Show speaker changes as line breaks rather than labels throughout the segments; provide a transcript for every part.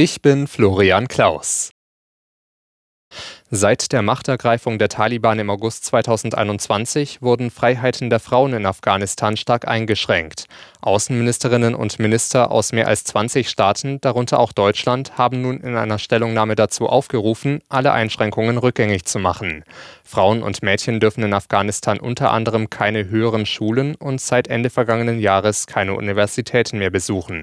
Ich bin Florian Klaus. Seit der Machtergreifung der Taliban im August 2021 wurden Freiheiten der Frauen in Afghanistan stark eingeschränkt. Außenministerinnen und Minister aus mehr als 20 Staaten, darunter auch Deutschland, haben nun in einer Stellungnahme dazu aufgerufen, alle Einschränkungen rückgängig zu machen. Frauen und Mädchen dürfen in Afghanistan unter anderem keine höheren Schulen und seit Ende vergangenen Jahres keine Universitäten mehr besuchen.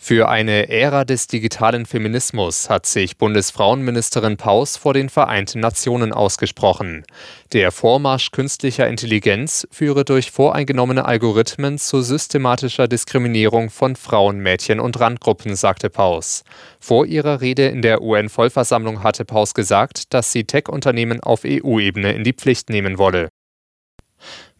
Für eine Ära des digitalen Feminismus hat sich Bundesfrauenministerin Paus vor den Vereinten Nationen ausgesprochen. Der Vormarsch künstlicher Intelligenz führe durch voreingenommene Algorithmen zu systematischer Diskriminierung von Frauen, Mädchen und Randgruppen, sagte Paus. Vor ihrer Rede in der UN-Vollversammlung hatte Paus gesagt, dass sie Tech-Unternehmen auf EU-Ebene in die Pflicht nehmen wolle.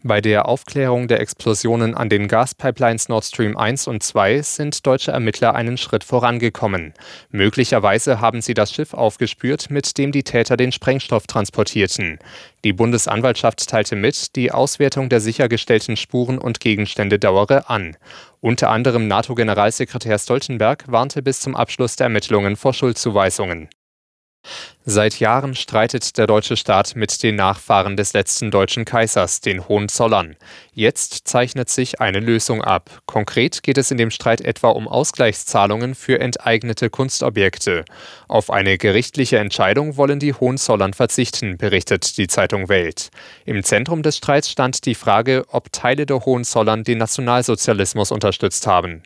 Bei der Aufklärung der Explosionen an den Gaspipelines Nord Stream 1 und 2 sind deutsche Ermittler einen Schritt vorangekommen. Möglicherweise haben sie das Schiff aufgespürt, mit dem die Täter den Sprengstoff transportierten. Die Bundesanwaltschaft teilte mit, die Auswertung der sichergestellten Spuren und Gegenstände dauere an. Unter anderem NATO-Generalsekretär Stoltenberg warnte bis zum Abschluss der Ermittlungen vor Schuldzuweisungen. Seit Jahren streitet der deutsche Staat mit den Nachfahren des letzten deutschen Kaisers, den Hohenzollern. Jetzt zeichnet sich eine Lösung ab. Konkret geht es in dem Streit etwa um Ausgleichszahlungen für enteignete Kunstobjekte. Auf eine gerichtliche Entscheidung wollen die Hohenzollern verzichten, berichtet die Zeitung Welt. Im Zentrum des Streits stand die Frage, ob Teile der Hohenzollern den Nationalsozialismus unterstützt haben.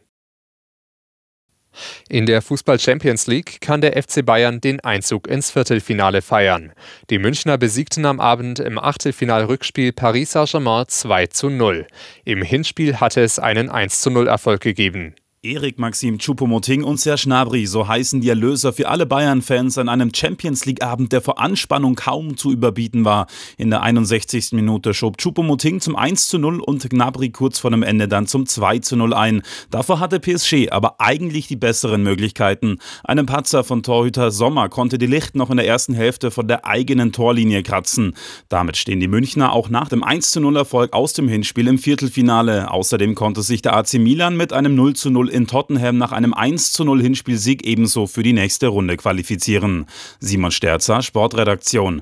In der Fußball Champions League kann der FC Bayern den Einzug ins Viertelfinale feiern. Die Münchner besiegten am Abend im Achtelfinal-Rückspiel Paris Saint-Germain 2 zu 0. Im Hinspiel hatte es einen 1 zu 0 Erfolg gegeben.
Erik Maxim Choupo-Moting und Serge Gnabry, so heißen die Erlöser für alle Bayern-Fans an einem Champions League-Abend, der vor Anspannung kaum zu überbieten war. In der 61. Minute schob Choupo-Moting zum 1 zu 0 und Gnabry kurz vor dem Ende dann zum 2 zu 0 ein. Davor hatte PSG aber eigentlich die besseren Möglichkeiten. Einem Patzer von Torhüter Sommer konnte die Licht noch in der ersten Hälfte von der eigenen Torlinie kratzen. Damit stehen die Münchner auch nach dem 1 zu 0 Erfolg aus dem Hinspiel im Viertelfinale. Außerdem konnte sich der AC Milan mit einem 0 zu 0 in Tottenham nach einem 1 zu 0 Hinspielsieg ebenso für die nächste Runde qualifizieren. Simon Sterzer, Sportredaktion.